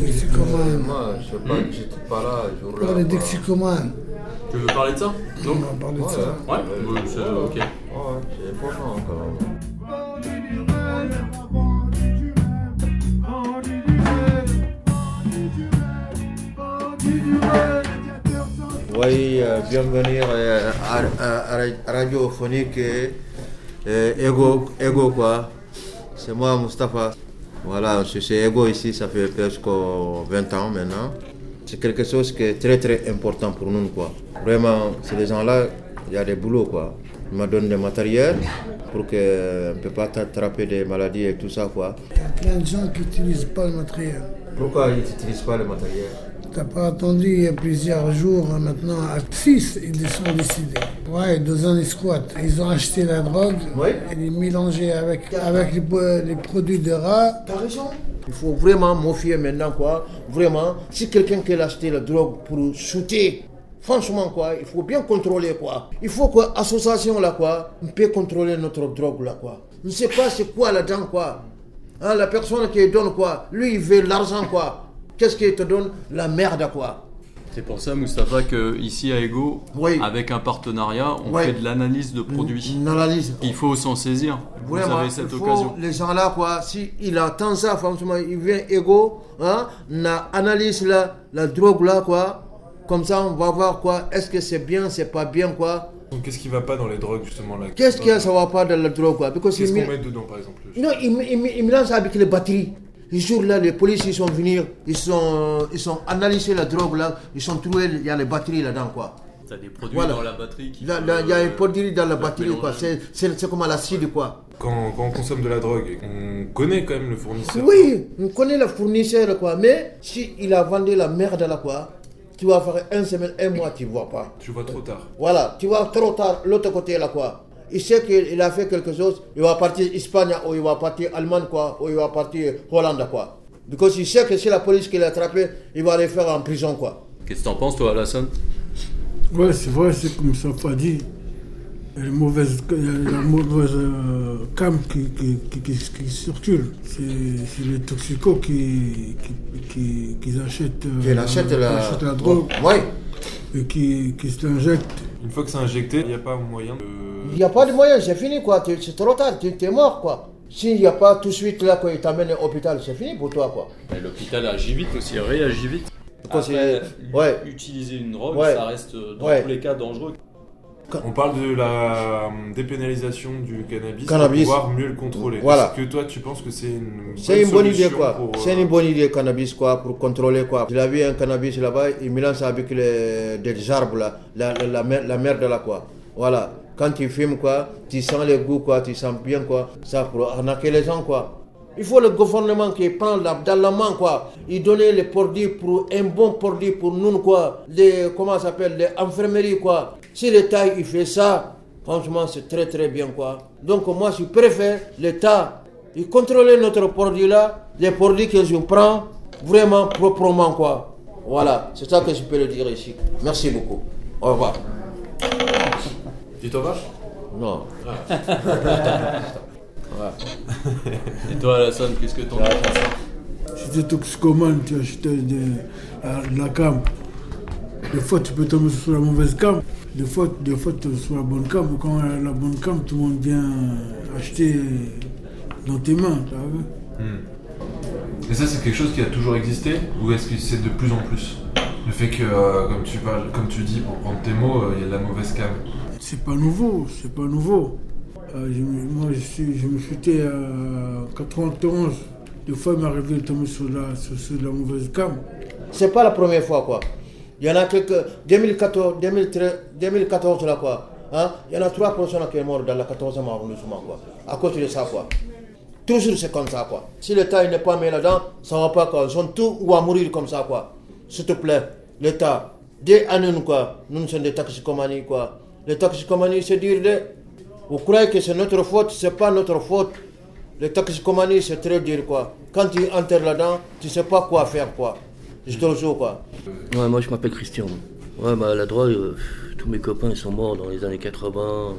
Les toxicomanes. Moi, je sais pas, j'étais pas là. les. Tu veux parler de ça? On Non va parler de Ouais, ça. Ouais, oui, c'est ok. Ouais, c'est important quand même. Oui, euh, bienvenue euh, à, à- à Radiophonique euh, Ego, Ego quoi. C'est moi, Mustapha. Voilà, je suis Ego ici, ça fait presque 20 ans maintenant. C'est quelque chose qui est très très important pour nous quoi. Vraiment, ces gens-là, il y a des boulots quoi. Ils me donnent des matériels pour qu'on ne peut pas attraper des maladies et tout ça quoi. Il y a plein de gens qui n'utilisent pas le matériel. Pourquoi ils n'utilisent pas le matériel? T'as pas attendu il y a plusieurs jours, hein, maintenant à 6, ils sont décidés. Ouais, deux ans ils squattent. Ils ont acheté la drogue, Oui. et les mélangé avec, avec les, produits de rat. T'as raison. Il faut vraiment méfier maintenant, quoi. Vraiment, si quelqu'un qui a acheté la drogue pour shooter, franchement, quoi, il faut bien contrôler, quoi. Il faut que l'association, là, quoi, on peut contrôler notre drogue, là, quoi. On ne sait pas c'est quoi là-dedans, quoi. Hein, la personne qui donne, quoi, lui, il veut l'argent, quoi. Qu'est-ce qu'il te donne La merde, quoi. C'est pour ça, Mustapha, que ici à Ego, Oui. avec un partenariat, on fait de l'analyse de produits. Une analyse. Il faut s'en saisir. Vous Vraiment, avez cette il faut occasion. les gens là, quoi, si il attend ça, franchement, il vient égaux, hein, on analyse la, la drogue là, quoi. Comme ça, on va voir, quoi, est-ce que c'est bien, c'est pas bien, quoi. Donc, Qu'est-ce qui va pas dans les drogues justement là Qu'est-ce qu'il y a, ça va pas dans la drogue, quoi. Qu'est-ce il qu'on met- dedans par exemple Non, il, il, il mélange avec les batteries. Les jours là, les policiers ils sont venus, ils sont, ils sont analysé la drogue là, ils sont trouvés, il y a les batteries là-dedans, quoi. T'as des produits Voilà. dans la batterie qui. Là, peuvent, là, il y a euh, un produit dans la batterie, quoi. mélanger. C'est c'est- c'est comme à l'acide, quoi. quand, quand on consomme de la drogue, on connaît quand même le fournisseur. Oui, on connaît le fournisseur, quoi. Mais si il a vendu la merde là, quoi, tu vas faire une semaine, un mois, tu vois pas. Tu vois trop tard. Voilà, tu vas trop tard, l'autre côté là, quoi. Il sait qu'il a fait quelque chose, il va partir Espagne, ou il va partir Allemagne, quoi, ou il va partir Hollande, quoi. Parce qu'il sait que si la police qui l'a attrapé, il va aller faire en prison, quoi. Qu'est-ce que t'en penses, toi, Alassane? Ouais, c'est vrai, c'est comme ça pas dit. Il y a la mauvaise, il y a la mauvaise euh, cam qui, qui, qui, qui- qui circule. C'est les toxicos qui, qui, qui, qui achètent, euh, la... achètent la drogue Oui. et qui, qui se l'injectent. Une fois que c'est injecté, il n'y a pas moyen de. Il n'y a pas de moyen, c'est fini, quoi. Tu- C'est trop tard, tu es mort, quoi. S'il n'y a pas tout de suite là, quand il t'amène à l'hôpital, c'est fini pour toi, quoi. Mais L'hôpital agit vite aussi, réagit vite. Après, ouais. utiliser une drogue, Ouais. ça reste euh, dans Ouais. tous les cas dangereux. On parle de la euh, dépénalisation du cannabis, Cannabis. pour pouvoir mieux le contrôler. Voilà. Est-ce que toi tu penses que c'est une C'est une bonne idée quoi. pour, euh, C'est une bonne idée cannabis quoi pour contrôler quoi. Il a vu un cannabis là-bas, il mélange ça avec les, des arbres là, la, la, la, mer- la merde là quoi. Voilà. Quand tu fumes quoi, tu sens le goût quoi, tu sens bien quoi. Ça pour arnaquer les gens quoi. Il faut le gouvernement qui prend la, dans la main quoi. Il donne les produits pour un bon produit pour nous quoi. Les comment ça s'appelle les infirmeries quoi. Si l'État il fait ça, franchement c'est très très bien quoi. Donc moi je préfère l'État il contrôle notre produit là, les produits que je prends vraiment proprement quoi. Voilà, c'est ça que je peux le dire ici. Merci beaucoup. Au revoir. Tu t'en vas Non. Et toi, Alassane, qu'est-ce que t'en de ça Si tu toxicomane, tu achètes de, la, cam. Des fois, tu peux tomber sur la mauvaise cam. Des fois, des fois tu es sur la bonne cam. Quand a la bonne cam, tout le monde vient acheter dans tes mains. tu vois. Et ça, c'est quelque chose qui a toujours existé Ou est-ce que c'est de plus en plus? Le fait que, euh, comme, tu parles, comme tu dis, pour prendre tes mots, euh, il y a de la mauvaise cam. C'est pas nouveau, c'est pas nouveau. Euh, je moi, je, suis, je me chutais à 91. Des fois, il m'est arrivé de tomber sur la, sur, la mauvaise cam. C'est pas la première fois quoi. Il y en a quelques 2014, 2013, 2014 là quoi. Hein? Il y en a trois personnes qui sont mortes dans le 14e arrondissement quoi. À cause de ça quoi. Toujours c'est comme ça quoi. Si l'État n'est pas mis là-dedans, ça va pas quoi. Ils ont tout ou à mourir comme ça quoi. S'il te plaît, l'État, dès à nous quoi. Nous sommes des toxicomanies quoi. Les toxicomanies c'est dire de. Vous croyez que c'est notre faute, c'est pas notre faute. Les toxicomanies c'est très dur quoi. Quand tu entres là-dedans, tu sais pas quoi faire quoi. Je te le jure quoi. Ouais, moi je m'appelle Christian. Ouais, bah la drogue, euh, tous mes copains ils sont morts dans les années 80.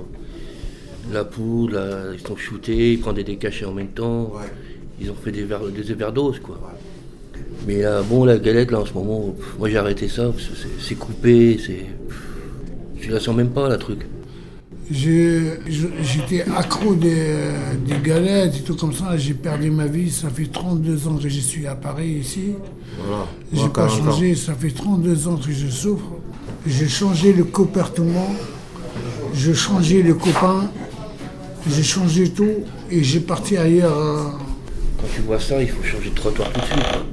La poudre, ils sont shootés, ils prenaient des cachets en même temps. Ils ont fait des, ver- des overdoses quoi. Mais là, bon, la galette, là, en ce moment, pff, moi j'ai arrêté ça, parce que c'est- c'est coupé, c'est. Tu la sens même pas, la truc. J'étais accro des, des galettes et tout comme ça. J'ai perdu ma vie. Ça fait 32 ans que je suis à Paris ici. Voilà. J'ai pas changé. Ça fait 32 ans que je souffre. J'ai changé le comportement. J'ai changé les copains. J'ai changé tout. Et j'ai parti ailleurs. euh, Quand tu vois ça, il faut changer de trottoir tout de suite. quoi.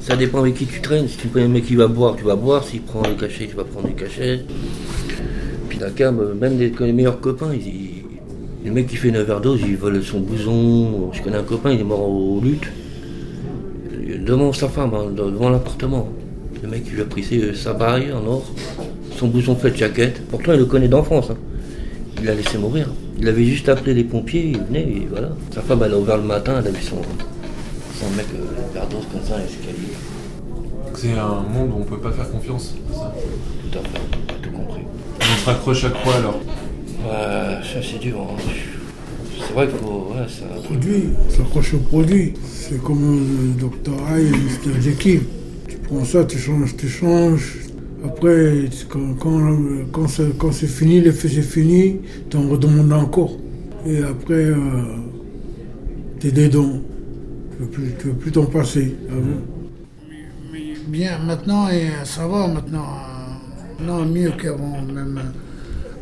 Ça dépend avec qui tu traînes. Si tu prends un mec qui va boire, tu vas boire. S'il prend des cachets, tu vas prendre des cachets. La cam, euh, même les, les meilleurs copains, ils, ils- le mec qui fait une overdose, il vole son blouson. Je connais un copain, il est mort au lutte. Devant sa femme, hein, devant l'appartement. Le mec, il lui a pris ses- sa baille en or, son blouson fait de jaquette. Pourtant, il le connaît d'enfance. hein. Il l'a laissé mourir. Il avait juste appelé les pompiers, il venait et voilà. Sa femme, elle a ouvert le matin, elle a vu son, son mec euh, overdose comme ça, l'escalier. C'est un monde où on peut pas faire confiance. c'est ça? Tout à fait. On se raccroche à quoi alors Ouais, ça c'est dur. hein. C'est vrai qu'il faut. Ouais, truc. produit, s'accroche au produit. C'est comme le Dr. High, Mr. Jekyll. Tu prends ça, tu changes, tu changes. Après, quand, quand, quand c'est, quand c'est fini, l'effet c'est fini, tu en redemandes encore. Et après, euh, t'es dedans. Tu veux plus, tu veux plus t'en passer. ah Bien, maintenant, et ça va maintenant. Non, mieux qu'avant, même.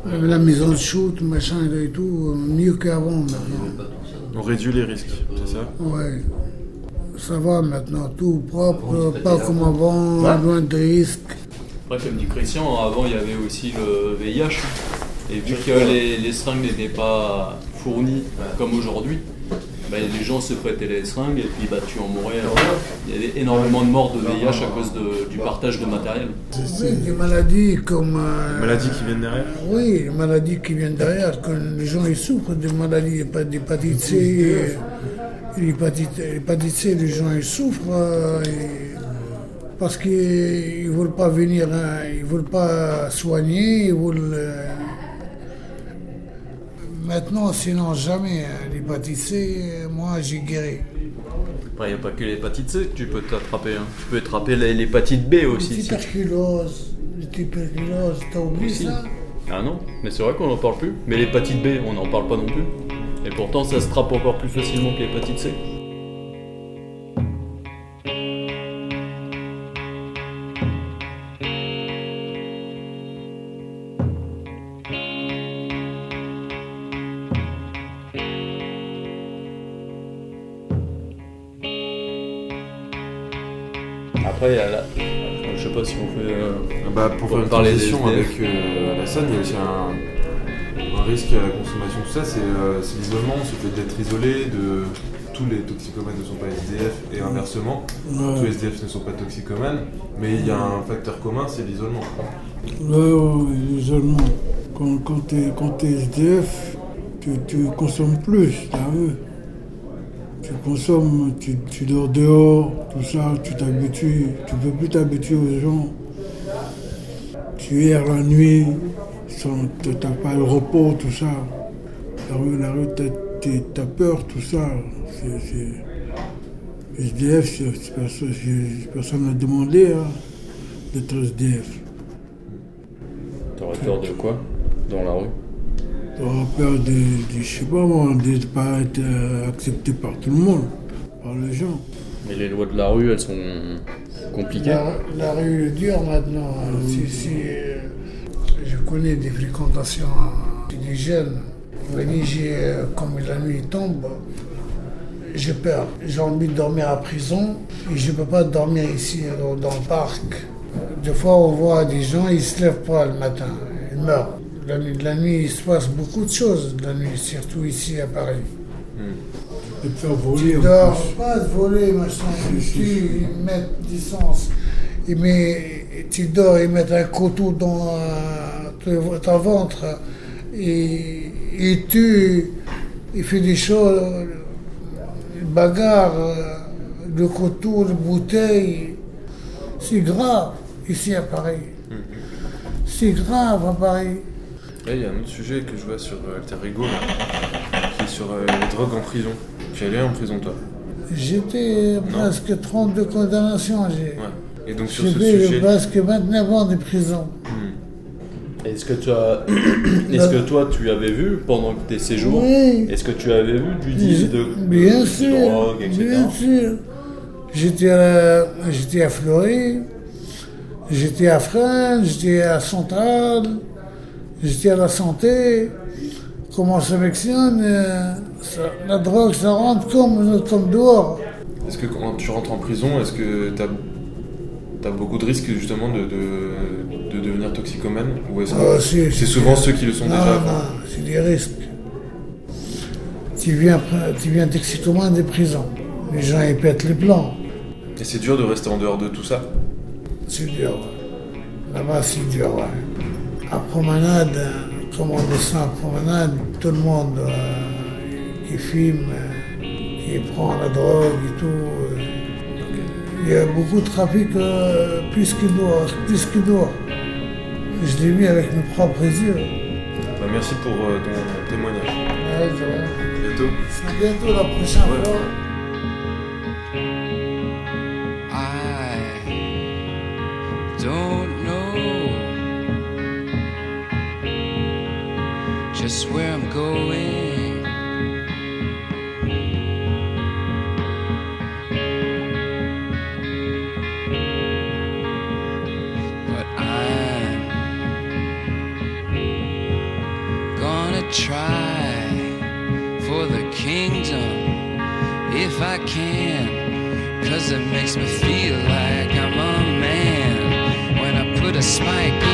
même la maison de shoot, machin et tout, mieux qu'avant maintenant. On réduit les risques, c'est ça? Ouais. Ça va maintenant, tout propre, pas comme avant, loin de risques. Après, comme dit Christian, avant il y avait aussi le VIH. Et vu que les, les seringues n'étaient pas fournies comme aujourd'hui, bah, les gens se prêtaient les seringues et puis bah, tu en mourais. Il y avait énormément de morts de VIH à cause de- du partage de matériel. Oui, des maladies comme. euh, Maladies qui viennent derrière Oui, les maladies qui viennent derrière, que les gens ils souffrent des maladies, d'hépatite C. euh, L'hépatite l'hépatite C, les gens ils souffrent euh, et- parce qu'ils ne veulent pas venir, hein, ils ne veulent pas soigner, ils veulent. euh, Maintenant, sinon jamais, hein, l'hépatite C, euh, moi j'ai guéri. Après, il n'y a pas que l'hépatite C que tu peux t'attraper. hein. Tu peux attraper l'hépatite B aussi. Tuberculose, les tuberculose, t'as oublié Aussi. ça? Ah non, mais c'est vrai qu'on n'en parle plus. Mais l'hépatite B, on n'en parle pas non plus. Et pourtant, ça se trappe encore plus facilement que l'hépatite C. je sais pas si on fait. euh, Bah, pour faire une transition avec euh, Alassane, il y a aussi un, un risque à la consommation, tout ça, c'est euh, c'est l'isolement, ce fait d'être isolé, de tous les toxicomanes ne sont pas SDF et inversement, tous les SDF ne sont pas toxicomanes, mais il y a un facteur commun, c'est l'isolement. Ouais, l'isolement. Quand, quand tu es, SDF, tu, tu consommes plus, t'as vu Tu consommes, tu, tu dors dehors, tout ça, tu t'habitues, tu peux plus t'habituer aux gens. Tu erres la nuit, sans- t'as pas le repos, tout ça. La rue, la rue, t'as- peur, tout ça. C'est- SDF, personne n'a demandé hein, d'être SDF. T'aurais peur de quoi Dans la rue? T'auras peur de, de, je sais pas moi, de ne pas être euh, accepté par tout le monde, par les gens. Mais les lois de la rue, elles sont compliquées. La, la rue est dure maintenant. hein. Si, si, euh, je connais des fréquentations des jeunes. Venez, comme la nuit tombe, j'ai peur. J'ai envie de dormir à prison et je ne peux pas dormir ici dans, dans le parc. Des fois, on voit des gens, ils ne se lèvent pas le matin, ils meurent. La nuit, la nuit, il se passe beaucoup de choses, la nuit, surtout ici à Paris. Et te faire voler dors, pas te voler, machin, tu ils mettent du sens. Ils mettent- tu dors, ils mettent un couteau dans euh, ton- ventre, et ils tuent, ils font des choses, ils bagarrent, euh, le couteau, la bouteille. C'est grave ici à Paris. C'est grave à Paris. Là, il y a un autre sujet que je vois sur euh, Alter Ego, là, qui est sur euh, les drogues en prison. Tu es allé en prison, toi J'étais presque 32 condamnations. J'ai Ouais. Et donc sur ce sujet. presque 29 ans de prison. Hmm. Est-ce que tu as, est-ce que toi tu avais vu pendant tes séjours, Oui. est-ce que tu avais vu du deal de, Bien de sûr, drogue, etc. bien sûr. J'étais à, j'étais à Fleury, j'étais à Fresnes, j'étais à Centrale, j'étais à la Santé. Comment euh, ça- La drogue, ça rentre comme, comme dehors. Est-ce que quand tu rentres en prison, est-ce que tu as, beaucoup de risques justement de, de, de devenir toxicomane? Ou est-ce que Ah, si, c'est si. souvent ceux qui le sont Non, déjà non, c'est des risques. Tu viens, tu viens toxicomane des prisons. Les gens, ils pètent les plans. Et c'est dur de rester en dehors de tout ça? C'est dur. ouais. Là-bas, c'est dur. ouais. À promenade, comme on descend à promenade, tout le monde euh, qui fume, euh, qui prend la drogue et tout. euh. Il y a beaucoup de trafic plus qu'il doit. Plus qu'il doit. Je l'ai vu avec mes propres yeux. Bah, Merci pour ton témoignage. Ouais. À bientôt. À bientôt la prochaine Ouais. fois. Just where I'm going. But I'm gonna try for the kingdom if I can. Cause it makes me feel like I'm a man when I put a spike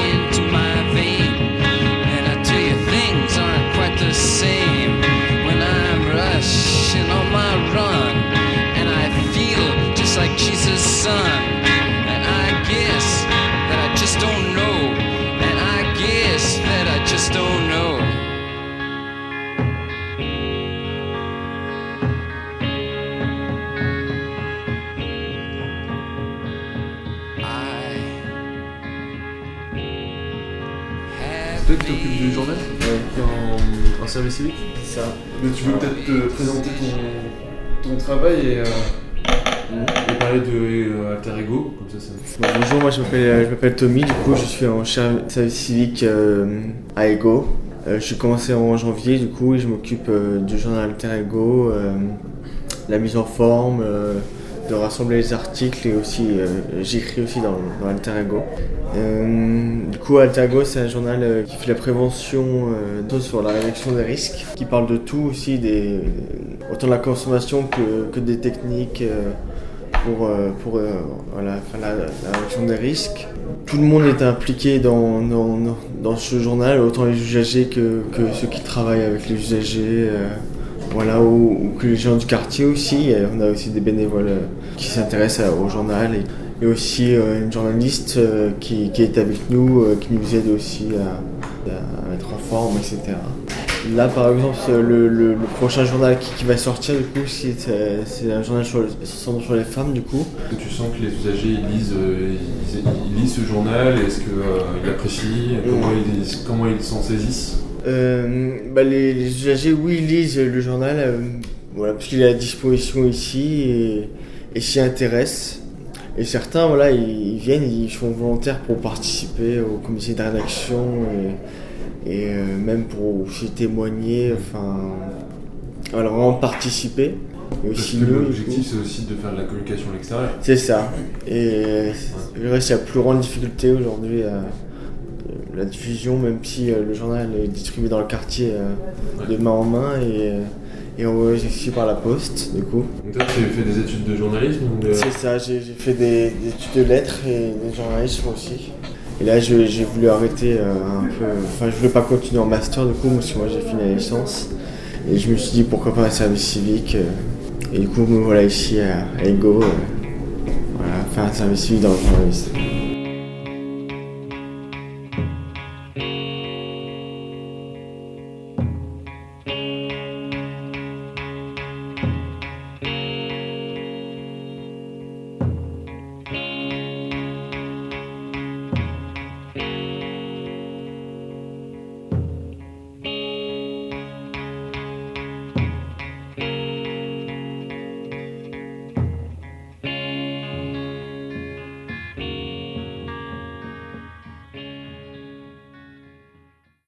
Toi qui t'occupes du journal en, en service civique C'est ça. Mais tu peux peut-être te présenter ton, ton travail et, euh, et parler de euh, Alter Ego, comme ça, ça... Bon, bonjour, moi je m'appelle, euh, je m'appelle Tommy, du coup je suis en service civique euh, à Ego. Euh, je suis commencé en janvier du coup et je m'occupe euh, du journal Alter Ego, euh, la mise en forme, euh, de rassembler les articles et aussi euh, j'écris aussi dans, dans Alter Ego. Euh, du coup Alter Ego c'est un journal euh, qui fait la prévention euh, sur la réduction des risques, qui parle de tout aussi, des, autant de la consommation que, que des techniques. pour, pour voilà, la, réduction des risques. Tout le monde est impliqué dans, dans, dans- ce journal, autant les usagers que, que ceux qui travaillent avec les usagers, voilà, ou, ou que les gens du quartier aussi. Et on a aussi des bénévoles euh, qui s'intéressent au journal et, et aussi euh, une journaliste euh, qui, qui est avec nous, qui nous aide aussi à, à être en forme, etc. Là, par exemple, le, le- le prochain journal qui, qui va sortir, du coup, c'est un journal sur, le- sur, sur les femmes, du coup. Est-ce que tu sens que les usagers ils lisent, ils, ils lisent ce journal Est-ce qu'ils apprécient comment ils, comment ils s'en saisissent? Bah, les, les usagers, oui, ils lisent le journal, euh, voilà, parce qu'il est à disposition ici et, et s'y intéressent. Et certains, voilà, ils, ils viennent, ils sont volontaires pour participer au comité de rédaction et, et euh, même pour aussi témoigner, enfin, voilà, vraiment participer. Et Parce aussi que l'objectif c'est aussi de faire de la communication à l'extérieur. C'est ça. Et euh, je dirais que c'est la plus grande difficulté aujourd'hui, euh, la diffusion, même si euh, le journal est distribué dans le quartier euh, de main en main et, euh, et envoyé aussi par la poste, du coup. Donc toi tu fais des études de journalisme de... C'est ça, j'ai fait des, des études de lettres et de journalisme aussi. Et là, j'ai voulu arrêter euh, un peu. Enfin, je voulais pas continuer en master, du coup, parce que moi j'ai fini la licence. Et je me suis dit pourquoi pas un service civique. euh, et du coup, me voilà ici à, à Ego. euh, voilà, faire un service civique dans le journalisme.